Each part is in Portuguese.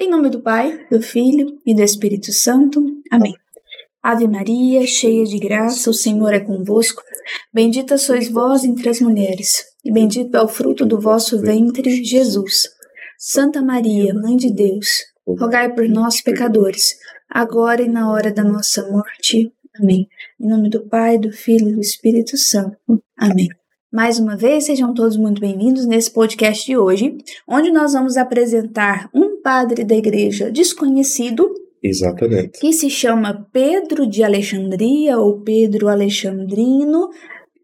Em nome do Pai, do Filho e do Espírito Santo. Amém. Ave Maria, cheia de graça, o Senhor é convosco. Bendita sois vós entre as mulheres, e bendito é o fruto do vosso ventre, Jesus. Santa Maria, Mãe de Deus, rogai por nós, pecadores, agora e na hora da nossa morte. Amém. Em nome do Pai, do Filho e do Espírito Santo. Amém. Mais uma vez, sejam todos muito bem-vindos nesse podcast de hoje, onde nós vamos apresentar um padre da igreja desconhecido. Exatamente. Que se chama Pedro de Alexandria ou Pedro Alexandrino,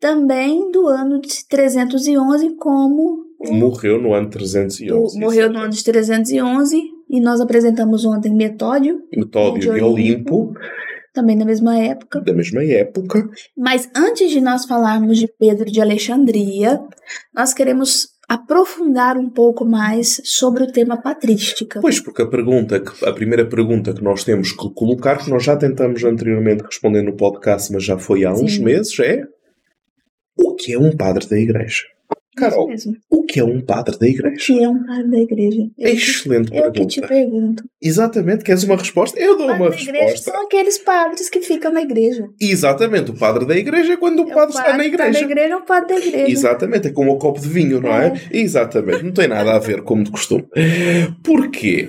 também do ano de 311, como. Morreu no ano 311. Morreu no ano de 311 e nós apresentamos ontem Metódio. Metódio de Olimpo. Olimpo também da mesma época. Da mesma época. Mas antes de nós falarmos de Pedro de Alexandria, nós queremos aprofundar um pouco mais sobre o tema patrística. Pois, porque a pergunta, a primeira pergunta que nós temos que colocar, que nós já tentamos anteriormente responder no podcast, mas já foi há uns Sim. meses, é o que é um padre da igreja? Carol, o que é um padre da igreja? O que é um padre da igreja? Eu Excelente que, pergunta. Eu que te pergunto. Exatamente, queres uma resposta? Eu dou uma resposta. São aqueles padres que ficam na igreja. Exatamente, o padre da igreja é quando o é padre, o padre está na igreja. Está na igreja é o padre da igreja. Exatamente, é como o copo de vinho, não é? é? Exatamente, não tem nada a ver como de costume. Porquê?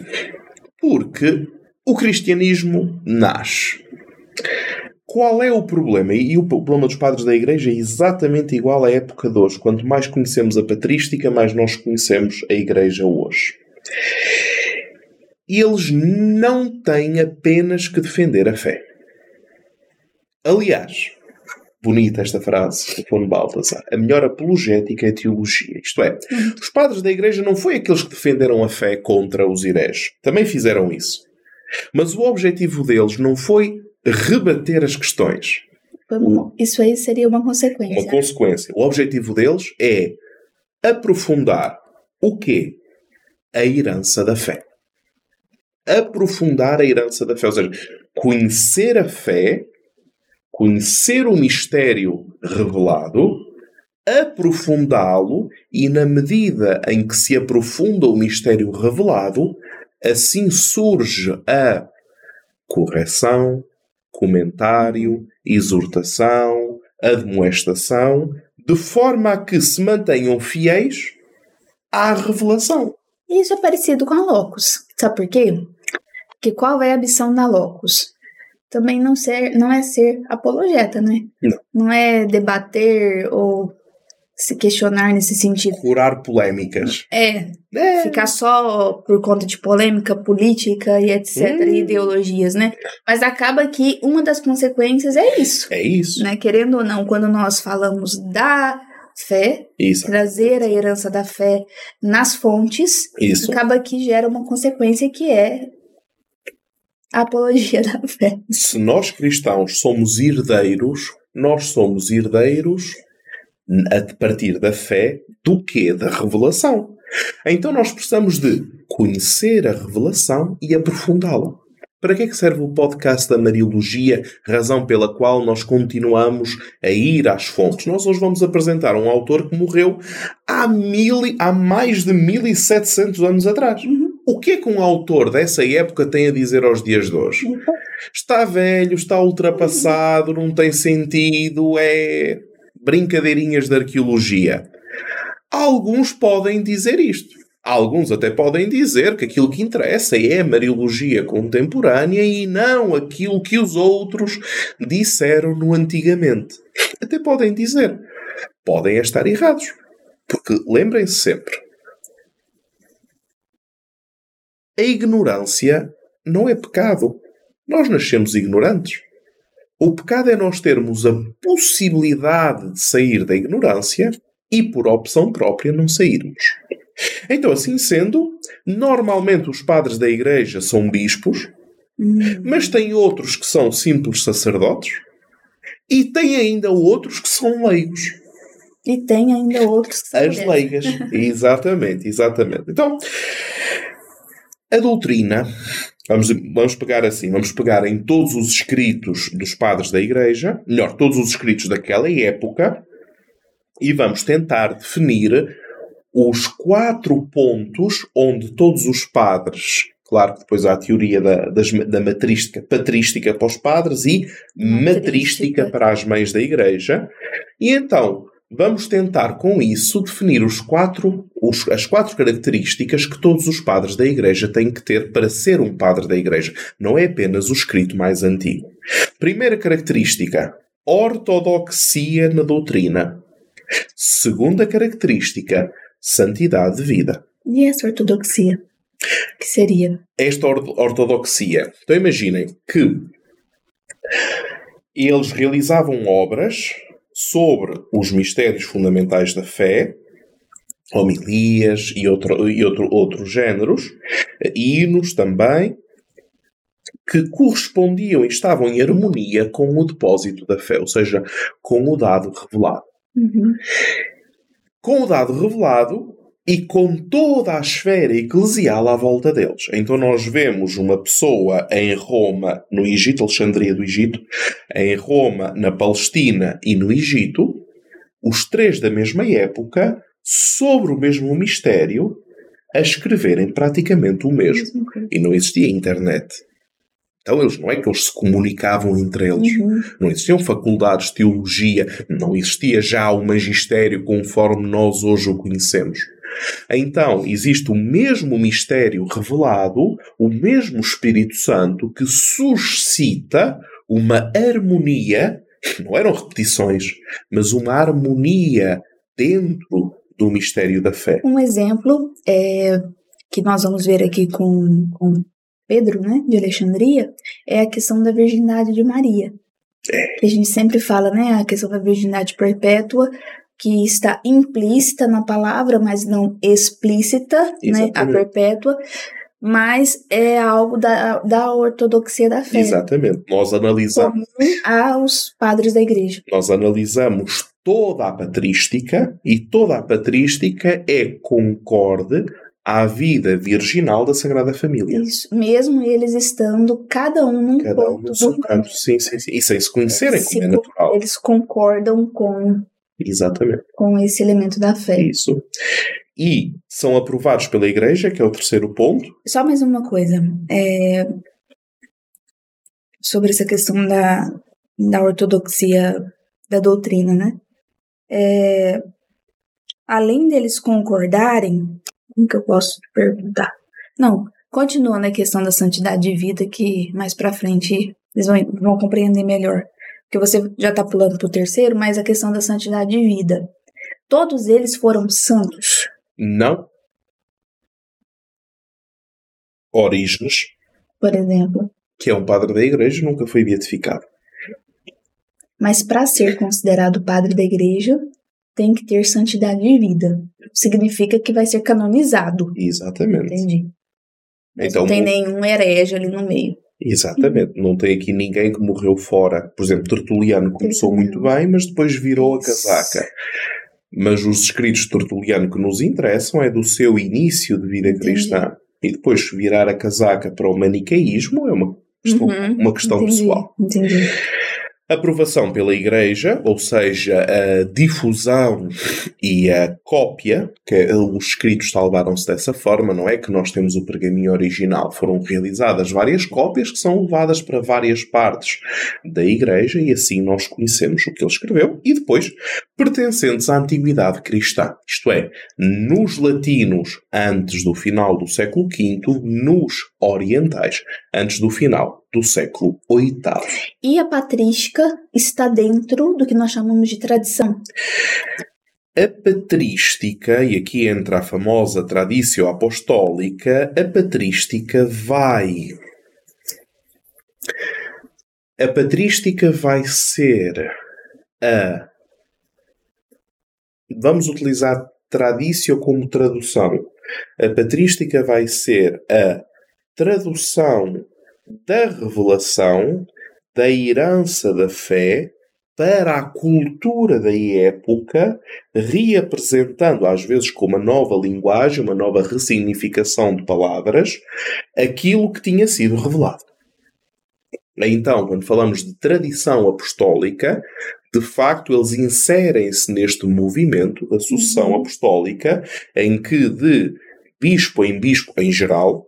Porque o cristianismo nasce qual é o problema? E o problema dos padres da Igreja é exatamente igual à época de hoje. Quanto mais conhecemos a patrística, mais nós conhecemos a Igreja hoje. Eles não têm apenas que defender a fé. Aliás, bonita esta frase do Fono Baltasar. A melhor apologética é a teologia. Isto é, os padres da Igreja não foi aqueles que defenderam a fé contra os hereges. Também fizeram isso. Mas o objetivo deles não foi rebater as questões. Isso aí seria uma consequência. Uma consequência. O objetivo deles é aprofundar o quê? A herança da fé. Aprofundar a herança da fé. Ou seja, conhecer a fé, conhecer o mistério revelado, aprofundá-lo e, na medida em que se aprofunda o mistério revelado, assim surge a correção, comentário, exortação, admoestação, de forma a que se mantenham fiéis à revelação. Isso é parecido com a Locus. Sabe por quê? Porque qual é a missão da Locus? Também não, ser, não é ser apologeta, né? Não. Não é debater ou se questionar nesse sentido. Curar polêmicas. É, é. Ficar só por conta de polêmica política e etc. Hum. E ideologias, né? Mas acaba que uma das consequências é isso. É isso. Né? Querendo ou não, quando nós falamos da fé, isso. trazer a herança da fé nas fontes, isso. acaba que gera uma consequência que é a apologia da fé. Se nós cristãos somos herdeiros, nós somos herdeiros a partir da fé do que da revelação. Então nós precisamos de conhecer a revelação e aprofundá-la. Para que é que serve o podcast da Mariologia, razão pela qual nós continuamos a ir às fontes? Nós hoje vamos apresentar um autor que morreu há, mil, há mais de 1700 anos atrás. Uhum. O que é que um autor dessa época tem a dizer aos dias de hoje? Uhum. Está velho, está ultrapassado, não tem sentido, é brincadeirinhas de arqueologia. Alguns podem dizer isto. Alguns até podem dizer que aquilo que interessa é a Mariologia contemporânea e não aquilo que os outros disseram no antigamente. Até podem dizer. Podem estar errados. Porque lembrem-se sempre: a ignorância não é pecado. Nós nascemos ignorantes. O pecado é nós termos a possibilidade de sair da ignorância e, por opção própria, não sairmos. Então, assim sendo, normalmente os padres da igreja são bispos, hum. mas tem outros que são simples sacerdotes e tem ainda outros que são leigos. E tem ainda outros que são As leigas. exatamente, exatamente. Então, a doutrina Vamos, vamos pegar assim, vamos pegar em todos os escritos dos padres da Igreja, melhor, todos os escritos daquela época, e vamos tentar definir os quatro pontos onde todos os padres Claro que depois há a teoria da, das, da matrística, patrística para os padres e matrística. matrística para as mães da igreja. E então, vamos tentar com isso definir os quatro, os, as quatro características que todos os padres da igreja têm que ter para ser um padre da igreja. Não é apenas o escrito mais antigo. Primeira característica, ortodoxia na doutrina. Segunda característica, santidade de vida. E essa ortodoxia? Que seria? Esta ortodoxia. Então imaginem que eles realizavam obras sobre os mistérios fundamentais da fé, homilias e, outro, e outro, outros géneros, hinos também, que correspondiam e estavam em harmonia com o depósito da fé, ou seja, com o dado revelado. Uhum. Com o dado revelado, e com toda a esfera eclesial à volta deles. Então nós vemos uma pessoa em Roma, no Egito, Alexandria do Egito, em Roma, na Palestina e no Egito, os três da mesma época, sobre o mesmo mistério, a escreverem praticamente o mesmo. E não existia internet. Então eles não é que eles se comunicavam entre eles. Uhum. Não existiam faculdades de teologia, não existia já o magistério conforme nós hoje o conhecemos. Então, existe o mesmo mistério revelado, o mesmo Espírito Santo que suscita uma harmonia, não eram repetições, mas uma harmonia dentro do mistério da fé. Um exemplo é que nós vamos ver aqui com, com Pedro, né, de Alexandria, é a questão da virgindade de Maria. É. A gente sempre fala, né, a questão da virgindade perpétua, que está implícita na palavra, mas não explícita, né, a perpétua, mas é algo da, da ortodoxia da fé. Exatamente. Nós analisamos. aos padres da igreja. Nós analisamos toda a patrística e toda a patrística é concorde à vida virginal da Sagrada Família. Isso, mesmo eles estando cada um num cada ponto um no seu canto, sim, sim, sim. E sem se conhecerem, como é natural. Eles concordam com Exatamente. Com esse elemento da fé. Isso. E são aprovados pela Igreja, que é o terceiro ponto. Só mais uma coisa. É... Sobre essa questão da, da ortodoxia da doutrina, né? É... Além deles concordarem, como que eu posso perguntar? Não, continua na questão da santidade de vida, que mais pra frente eles vão, vão compreender melhor que você já está pulando para o terceiro, mas a questão da santidade de vida. Todos eles foram santos? Não. Orígenes. Por exemplo. Que é um padre da igreja, nunca foi beatificado. Mas para ser considerado padre da igreja, tem que ter santidade de vida. Significa que vai ser canonizado. Exatamente. Entendi. Então, não tem nenhum herege ali no meio. Exatamente. Não tem aqui ninguém que morreu fora. Por exemplo, Tertuliano começou muito bem, mas depois virou a casaca. Mas os escritos de Tertuliano que nos interessam é do seu início de vida cristã. E depois virar a casaca para o manicaísmo é uma questão, uhum. uma questão Entendi. pessoal. Entendi aprovação pela Igreja, ou seja, a difusão e a cópia, que os escritos salvaram-se dessa forma, não é? Que nós temos o pergaminho original. Foram realizadas várias cópias que são levadas para várias partes da Igreja e assim nós conhecemos o que ele escreveu e depois pertencentes à Antiguidade Cristã. Isto é, nos latinos antes do final do século V, nos orientais antes do final do século VIII. E a patrística está dentro do que nós chamamos de tradição. A patrística, e aqui entra a famosa tradição apostólica, a patrística vai. A patrística vai ser a. Vamos utilizar tradição como tradução. A patrística vai ser a tradução da revelação, da herança da fé para a cultura da época, reapresentando às vezes com uma nova linguagem, uma nova ressignificação de palavras, aquilo que tinha sido revelado. Então, quando falamos de tradição apostólica, de facto eles inserem-se neste movimento da sucessão uhum. apostólica, em que de bispo em bispo em geral,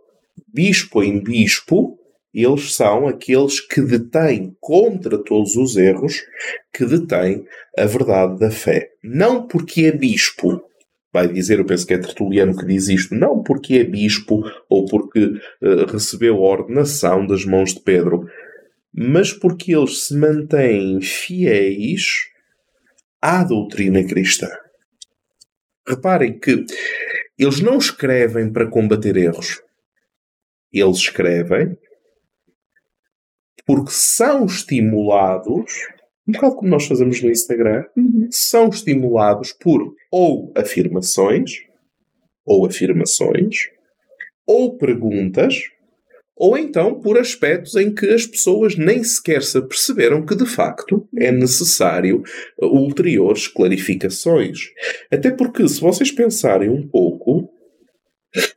bispo em bispo, eles são aqueles que detêm contra todos os erros, que detêm a verdade da fé. Não porque é bispo, vai dizer, eu penso que é Tertuliano que diz isto, não porque é bispo ou porque uh, recebeu a ordenação das mãos de Pedro, mas porque eles se mantêm fiéis à doutrina cristã. Reparem que eles não escrevem para combater erros. Eles escrevem porque são estimulados, um bocado como nós fazemos no Instagram, uhum. são estimulados por ou afirmações, ou afirmações, ou perguntas, ou então por aspectos em que as pessoas nem sequer se aperceberam que de facto é necessário ulteriores clarificações. Até porque, se vocês pensarem um pouco,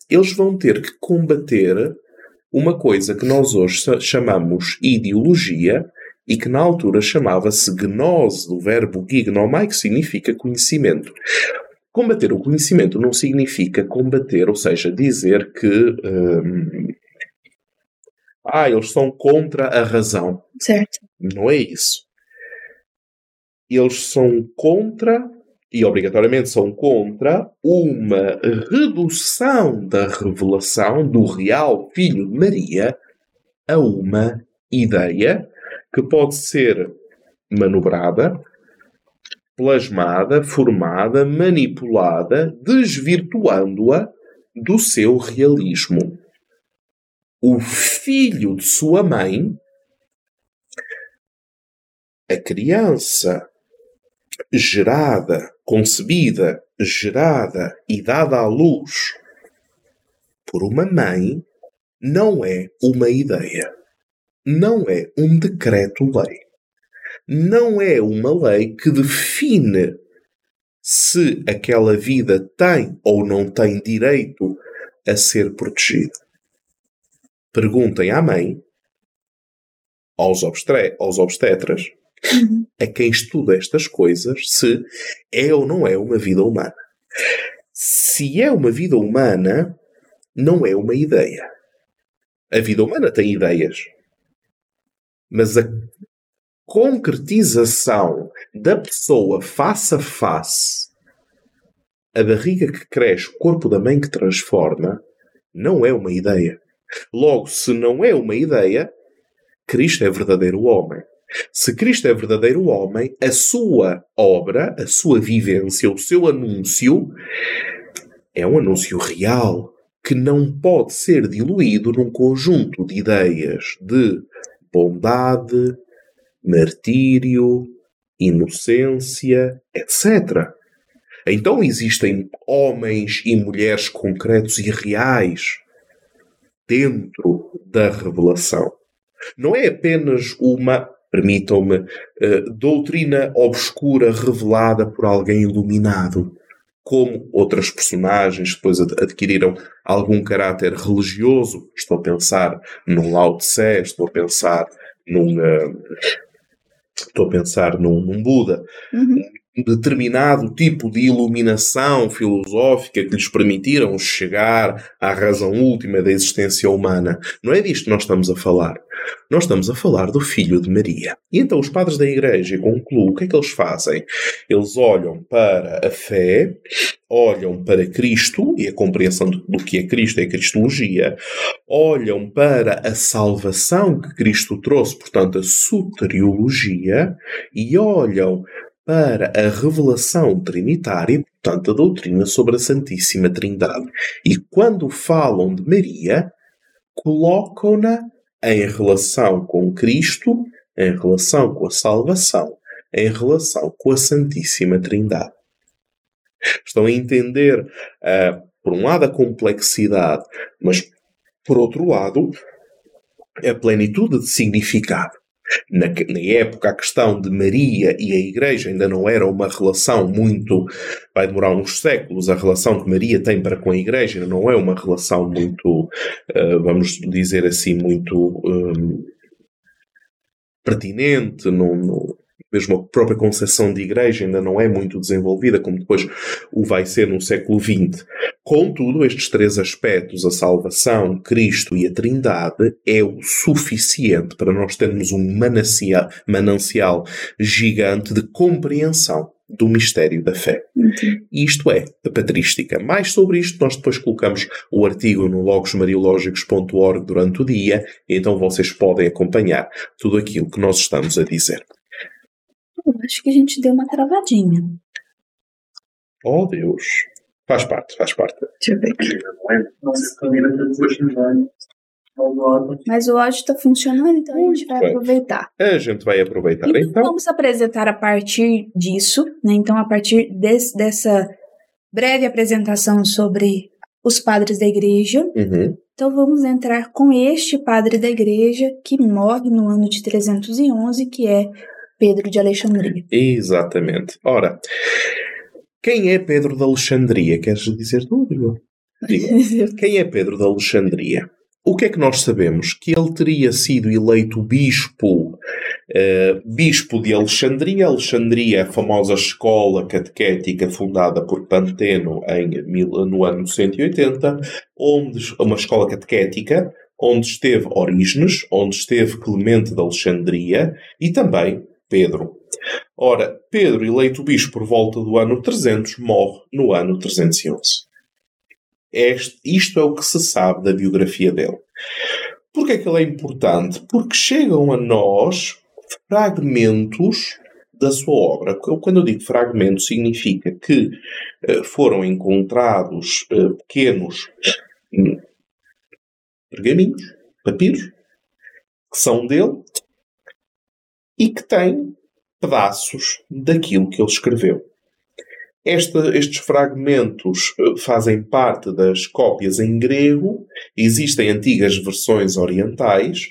eles vão ter que combater uma coisa que nós hoje chamamos ideologia e que na altura chamava-se gnose, do verbo gignomai, que significa conhecimento. Combater o conhecimento não significa combater, ou seja, dizer que hum, ah, eles são contra a razão. Certo. Não é isso. Eles são contra, e obrigatoriamente são contra, uma redução da revelação do real Filho de Maria a uma ideia que pode ser manobrada, plasmada, formada, manipulada, desvirtuando-a do seu realismo. O filho de sua mãe, a criança gerada, concebida, gerada e dada à luz por uma mãe, não é uma ideia. Não é um decreto-lei. Não é uma lei que define se aquela vida tem ou não tem direito a ser protegida perguntem à mãe, aos, aos obstetras, uhum. a quem estuda estas coisas, se é ou não é uma vida humana. Se é uma vida humana, não é uma ideia. A vida humana tem ideias. Mas a concretização da pessoa face a face, a barriga que cresce, o corpo da mãe que transforma, não é uma ideia. Logo, se não é uma ideia, Cristo é verdadeiro homem. Se Cristo é verdadeiro homem, a sua obra, a sua vivência, o seu anúncio é um anúncio real que não pode ser diluído num conjunto de ideias de bondade, martírio, inocência, etc. Então existem homens e mulheres concretos e reais dentro da revelação. Não é apenas uma, permitam-me, uh, doutrina obscura revelada por alguém iluminado, como outras personagens depois adquiriram algum caráter religioso. Estou a pensar num Lao Tse, estou a pensar num. Uh, estou a pensar num, num Buda. Uhum determinado tipo de iluminação filosófica que lhes permitiram chegar à razão última da existência humana. Não é disto que nós estamos a falar. Nós estamos a falar do Filho de Maria. E então os padres da Igreja concluem o que é que eles fazem? Eles olham para a fé, olham para Cristo e a compreensão do que é Cristo é a Cristologia, olham para a salvação que Cristo trouxe, portanto, a soteriologia, e olham para a revelação trinitária, portanto, a doutrina sobre a Santíssima Trindade. E quando falam de Maria, colocam-na em relação com Cristo, em relação com a salvação, em relação com a Santíssima Trindade. Estão a entender, uh, por um lado, a complexidade, mas, por outro lado, a plenitude de significado. Na, na, época, a questão de Maria e a Igreja ainda não era uma relação muito. Vai demorar uns séculos. A relação que Maria tem para com a Igreja não é uma relação muito, uh, vamos dizer assim, muito um, pertinente. Mesmo a própria concepção de igreja ainda não é muito desenvolvida, como depois o vai ser no século XX. Contudo, estes três aspectos, a salvação, Cristo e a Trindade, é o suficiente para nós termos um manancial, manancial gigante de compreensão do mistério da fé. Uhum. Isto é a patrística. Mais sobre isto, nós depois colocamos o artigo no logosmariológicos.org durante o dia, então vocês podem acompanhar tudo aquilo que nós estamos a dizer. Eu acho que a gente deu uma travadinha. Oh Deus. Faz parte, faz parte. Deixa eu ver aqui. Mas o áudio está funcionando, então a gente vai aproveitar. A gente vai aproveitar. Então, então, vamos apresentar a partir disso, né? Então, a partir desse, dessa breve apresentação sobre os padres da igreja. Uhum. Então, vamos entrar com este padre da igreja que morre no ano de 311, que é Pedro de Alexandria. Exatamente. Ora, quem é Pedro de Alexandria? Queres dizer tu, Diga. Quem é Pedro de Alexandria? O que é que nós sabemos? Que ele teria sido eleito bispo, uh, bispo de Alexandria. Alexandria é a famosa escola catequética fundada por Panteno em, no ano 180, onde, uma escola catequética onde esteve Orígenes, onde esteve Clemente de Alexandria e também Pedro. Ora, Pedro, eleito bispo por volta do ano 300, morre no ano 311. Este, isto é o que se sabe da biografia dele. Porquê é que ele é importante? Porque chegam a nós fragmentos da sua obra. Quando eu digo fragmento, significa que uh, foram encontrados uh, pequenos hum, pergaminhos, papiros, que são dele e que têm pedaços daquilo que ele escreveu. Esta, estes fragmentos eh, fazem parte das cópias em grego, existem antigas versões orientais,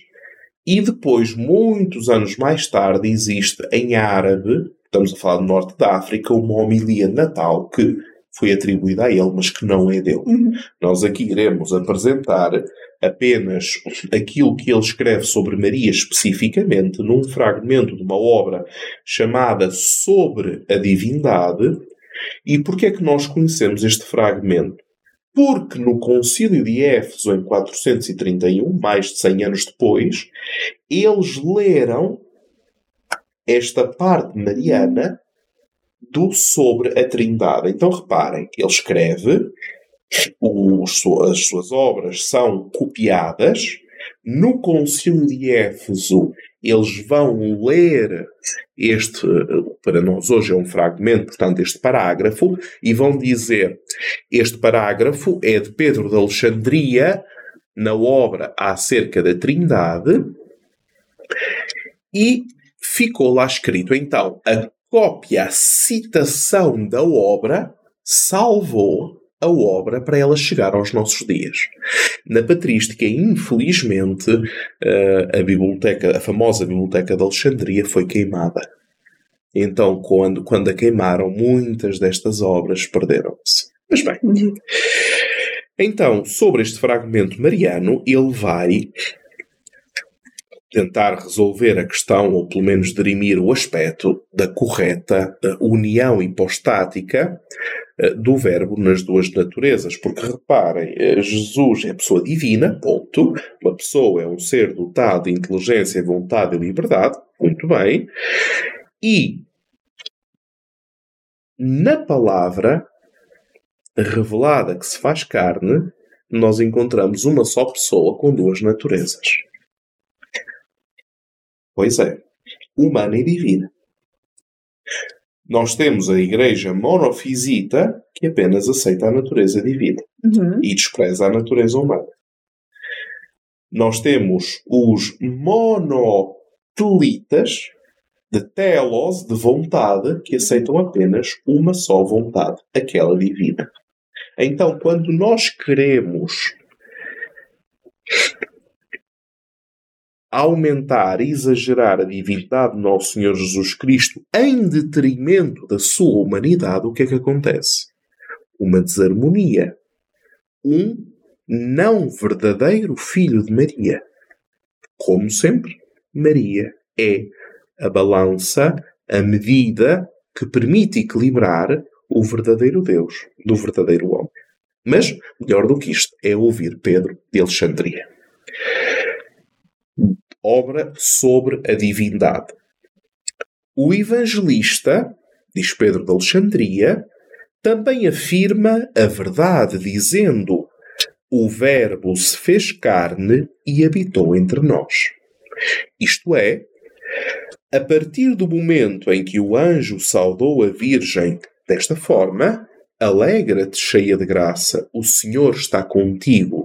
e depois, muitos anos mais tarde, existe em árabe, estamos a falar do norte da África, uma homilia natal que foi atribuída a ele, mas que não é dele. Uhum. Nós aqui iremos apresentar apenas aquilo que ele escreve sobre Maria especificamente, num fragmento de uma obra chamada Sobre a Divindade, e porquê é que nós conhecemos este fragmento? Porque no Concílio de Éfeso, em 431, mais de 100 anos depois, eles leram esta parte mariana do sobre a Trindade. Então reparem, ele escreve, os, as suas obras são copiadas, no Concílio de Éfeso eles vão ler este, para nós hoje é um fragmento, portanto, este parágrafo, e vão dizer: este parágrafo é de Pedro de Alexandria, na obra acerca da Trindade, e ficou lá escrito então: a cópia, a citação da obra salvou a obra para ela chegar aos nossos dias. Na patrística, infelizmente, eh, a biblioteca, a famosa biblioteca de Alexandria foi queimada. Então, quando, quando a queimaram, muitas destas obras perderam-se. Mas bem. Então, sobre este fragmento mariano, ele vai tentar resolver a questão, ou pelo menos dirimir o aspecto da correta união hipostática eh, do verbo nas duas naturezas. Porque reparem, eh, Jesus é pessoa divina, ponto. Uma pessoa é um ser dotado de inteligência, vontade e liberdade, muito bem. E na palavra revelada que se faz carne, nós encontramos uma só pessoa com duas naturezas. Pois é, humana e divina. Nós temos a igreja monofisita que apenas aceita a natureza divina uhum. e despreza a natureza humana. Nós temos os monotelitas de telos, de vontade, que aceitam apenas uma só vontade, aquela divina. Então, quando nós queremos aumentar, exagerar a divindade de Nosso Senhor Jesus Cristo em detrimento da sua humanidade, o que é que acontece? Uma desarmonia. Um não verdadeiro filho de Maria. Como sempre, Maria é a balança a medida que permite equilibrar o verdadeiro Deus do verdadeiro homem. Mas, melhor do que isto, é ouvir Pedro de Alexandria. Obra sobre a divindade. O evangelista, diz Pedro de Alexandria, também afirma a verdade, dizendo: O Verbo se fez carne e habitou entre nós. Isto é, a partir do momento em que o anjo saudou a Virgem desta forma, alegra-te, cheia de graça, o Senhor está contigo.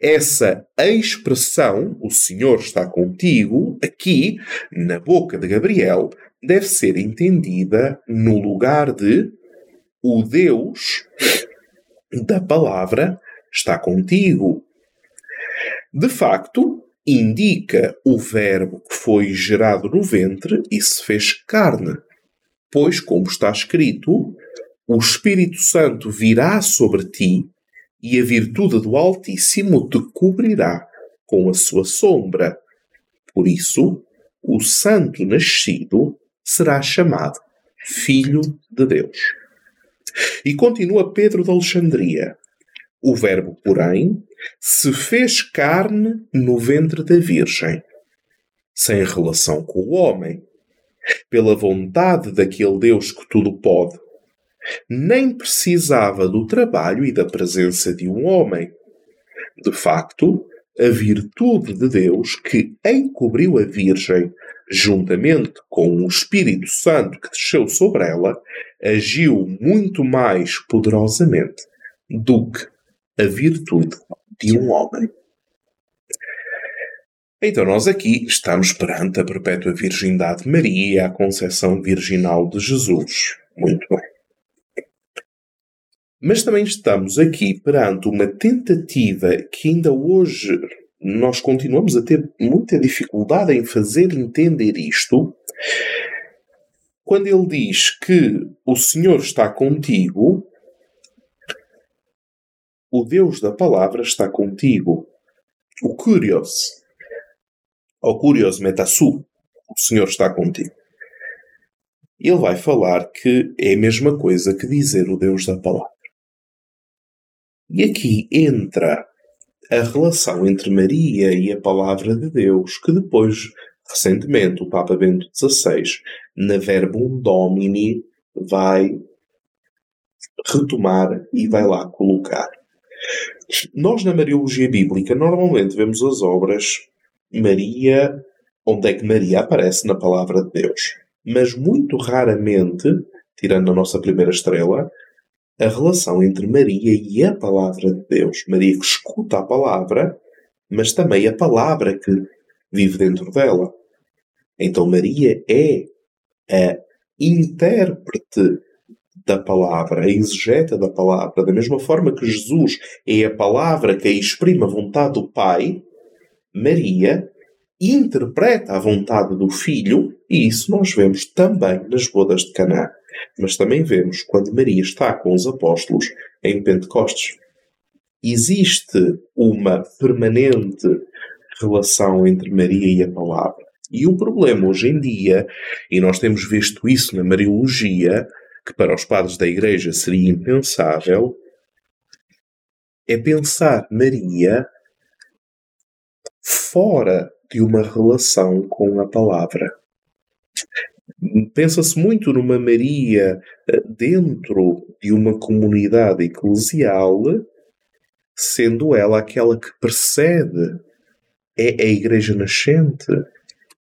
Essa expressão, o Senhor está contigo, aqui, na boca de Gabriel, deve ser entendida no lugar de o Deus da palavra está contigo. De facto, indica o Verbo que foi gerado no ventre e se fez carne. Pois, como está escrito, o Espírito Santo virá sobre ti e a virtude do Altíssimo te cobrirá com a sua sombra. Por isso, o Santo nascido será chamado Filho de Deus. E continua Pedro de Alexandria. O Verbo, porém, se fez carne no ventre da Virgem, sem relação com o homem, pela vontade daquele Deus que tudo pode. Nem precisava do trabalho e da presença de um homem. De facto, a virtude de Deus que encobriu a Virgem, juntamente com o Espírito Santo que desceu sobre ela, agiu muito mais poderosamente do que a virtude de um homem. Então, nós aqui estamos perante a perpétua virgindade de Maria, a concepção virginal de Jesus. Muito bem. Mas também estamos aqui perante uma tentativa que ainda hoje nós continuamos a ter muita dificuldade em fazer entender isto. Quando ele diz que o Senhor está contigo, o Deus da palavra está contigo. O Curios, ou Curios Metasu, o Senhor está contigo. Ele vai falar que é a mesma coisa que dizer o Deus da palavra. E aqui entra a relação entre Maria e a palavra de Deus, que depois, recentemente, o Papa Bento XVI, na Verbum Domini, vai retomar e vai lá colocar. Nós, na Mariologia Bíblica, normalmente vemos as obras Maria, onde é que Maria aparece na palavra de Deus. Mas muito raramente, tirando a nossa primeira estrela, a relação entre Maria e a palavra de Deus. Maria que escuta a palavra, mas também a palavra que vive dentro dela. Então Maria é a intérprete da palavra, a exegeta da palavra, da mesma forma que Jesus é a palavra que exprime a vontade do Pai, Maria interpreta a vontade do Filho, e isso nós vemos também nas bodas de Caná. Mas também vemos quando Maria está com os apóstolos em Pentecostes. Existe uma permanente relação entre Maria e a palavra. E o problema hoje em dia, e nós temos visto isso na Mariologia, que para os padres da Igreja seria impensável, é pensar Maria fora de uma relação com a palavra. Pensa-se muito numa Maria eh, dentro de uma comunidade eclesial, sendo ela aquela que precede, é a Igreja nascente,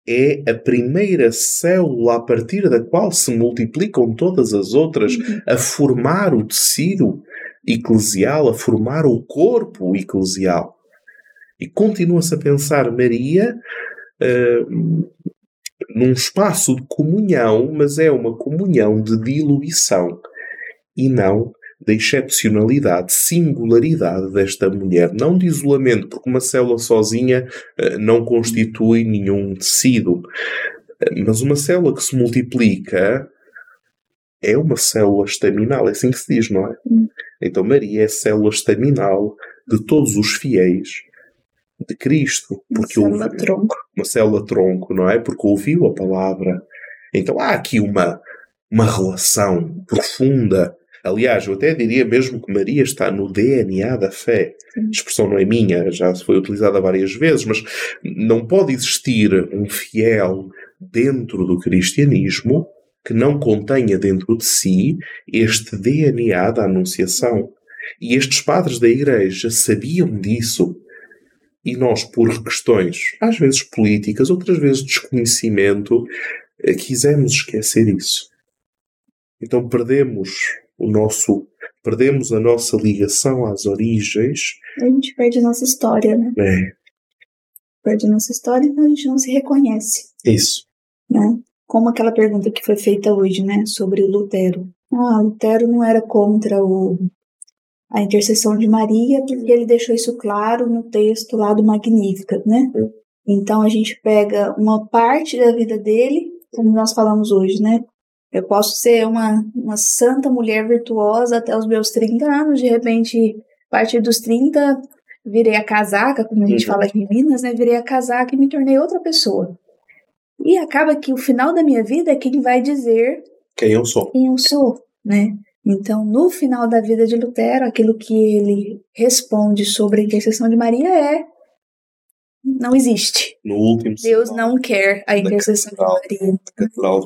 é a primeira célula a partir da qual se multiplicam todas as outras uhum. a formar o tecido eclesial, a formar o corpo eclesial. E continua-se a pensar Maria uh, num espaço de comunhão, mas é uma comunhão de diluição e não da excepcionalidade, singularidade desta mulher, não de isolamento, porque uma célula sozinha uh, não constitui nenhum tecido, uh, mas uma célula que se multiplica é uma célula estaminal, é assim que se diz, não é? Então Maria é a célula estaminal de todos os fiéis de Cristo, porque uma célula tronco, uma célula tronco, não é? Porque ouviu a palavra Então há aqui uma, uma relação profunda. Aliás, eu até diria mesmo que Maria está no DNA da fé. A expressão não é minha, já foi utilizada várias vezes, mas não pode existir um fiel dentro do cristianismo que não contenha dentro de si este DNA da Anunciação. E estes padres da Igreja sabiam disso. E nós, por questões, às vezes políticas, outras vezes desconhecimento, eh, quisemos esquecer isso. Então perdemos o nosso, perdemos a nossa ligação às origens. A gente perde a nossa história, né? É. Perde a nossa história e então a gente não se reconhece. Isso. Né? Como aquela pergunta que foi feita hoje, né? Sobre o Lutero. Ah, Lutero não era contra o, a intercessão de Maria, porque ele deixou isso claro no texto lá do Magnífica, né? Então a gente pega uma parte da vida dele, como nós falamos hoje, né? Eu posso ser uma, uma santa mulher virtuosa até os meus 30 anos, de repente, a partir dos 30, virei a casaca, como a gente uhum. fala aqui em Minas, né? Virei a casaca e me tornei outra pessoa. E acaba que o final da minha vida é quem vai dizer quem eu sou. Quem eu sou, né? Então, no final da vida de Lutero, aquilo que ele responde sobre a intercessão de Maria é não existe. Deus não quer a intercessão de Maria.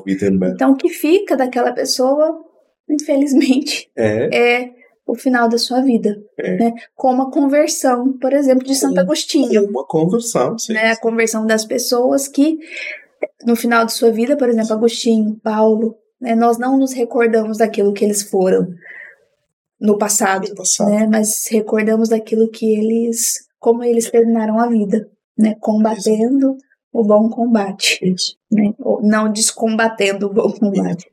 Wittenberg. Então, o que fica daquela pessoa, infelizmente, é, é o final da sua vida. É. Né? Como a conversão, por exemplo, de Santo Agostinho. Uma conversão, sim. Né? A conversão das pessoas que, no final de sua vida, por exemplo, Agostinho, Paulo, né? nós não nos recordamos daquilo que eles foram no passado, no passado. Né? mas recordamos daquilo que eles, como eles terminaram a vida né, combatendo Isso. o bom combate, Isso. Né, não descombatendo o bom combate.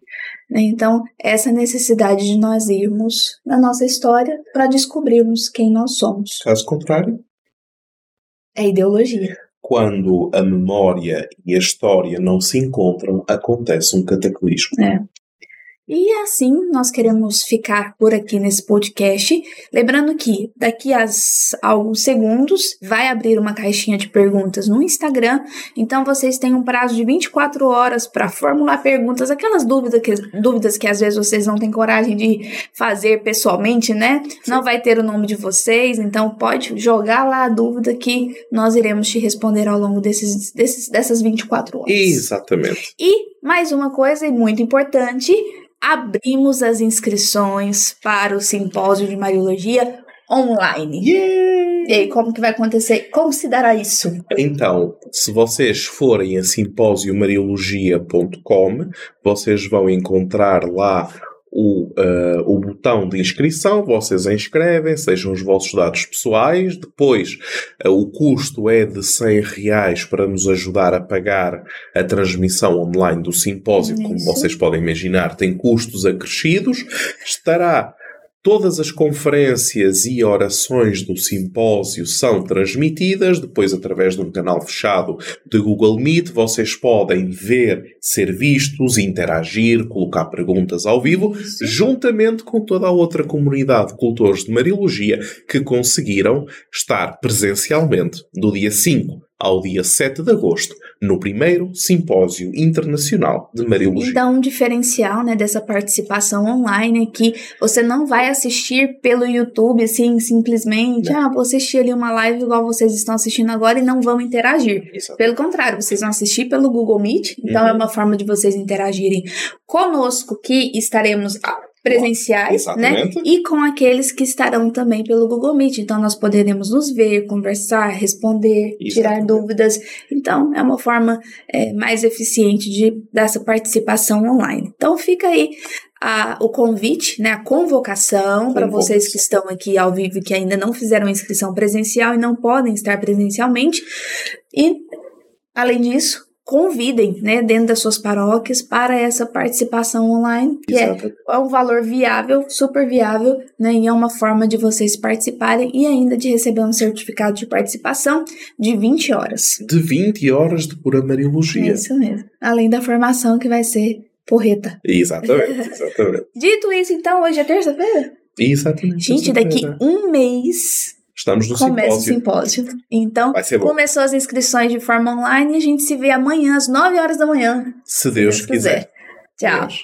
Né, então, essa necessidade de nós irmos na nossa história para descobrirmos quem nós somos. Caso contrário, é ideologia. Quando a memória e a história não se encontram, acontece um cataclismo. É. E assim nós queremos ficar por aqui nesse podcast. Lembrando que daqui a alguns segundos vai abrir uma caixinha de perguntas no Instagram. Então vocês têm um prazo de 24 horas para formular perguntas, aquelas dúvidas que, dúvidas que às vezes vocês não têm coragem de fazer pessoalmente, né? Não vai ter o nome de vocês, então pode jogar lá a dúvida que nós iremos te responder ao longo desses, desses, dessas 24 horas. Exatamente. E mais uma coisa muito importante abrimos as inscrições para o simpósio de Mariologia online. Yeah! E aí, como que vai acontecer? Como se dará isso? Então, se vocês forem a simpósiomariologia.com, vocês vão encontrar lá o, uh, o botão de inscrição, vocês inscrevem, sejam os vossos dados pessoais. Depois, uh, o custo é de 100 reais para nos ajudar a pagar a transmissão online do simpósio. Como vocês podem imaginar, tem custos acrescidos. Estará Todas as conferências e orações do simpósio são transmitidas, depois através de um canal fechado de Google Meet, vocês podem ver, ser vistos, interagir, colocar perguntas ao vivo, Sim. juntamente com toda a outra comunidade de cultores de Mariologia que conseguiram estar presencialmente do dia 5 ao dia 7 de agosto, no primeiro Simpósio Internacional de Mariologia. Então, um diferencial né, dessa participação online é que você não vai assistir pelo YouTube, assim, simplesmente, não. ah, vou assistir ali uma live igual vocês estão assistindo agora e não vão interagir. Pelo contrário, vocês vão assistir pelo Google Meet, então é uhum. é uma forma de vocês interagirem conosco, que estaremos presenciais, né? E com aqueles que estarão também pelo Google Meet. Então nós poderemos nos ver, conversar, responder, Exatamente. tirar dúvidas. Então é uma forma é, mais eficiente de dessa participação online. Então fica aí a, o convite, né, a convocação para vocês que estão aqui ao vivo e que ainda não fizeram inscrição presencial e não podem estar presencialmente. E além disso, convidem, né, dentro das suas paróquias para essa participação online, que é, é, um valor viável, super viável, né, e é uma forma de vocês participarem e ainda de receber um certificado de participação de 20 horas. De 20 horas de pura Mariologia. É isso mesmo. Além da formação que vai ser porreta. Exatamente, exatamente. Dito isso, então, hoje é terça-feira? Exatamente. Gente, daqui um mês Estamos no Começa o simpósio. simpósio. Então, começou as inscrições de forma online e a gente se vê amanhã às 9 horas da manhã. Se Deus se quiser. quiser. Tchau. Deus.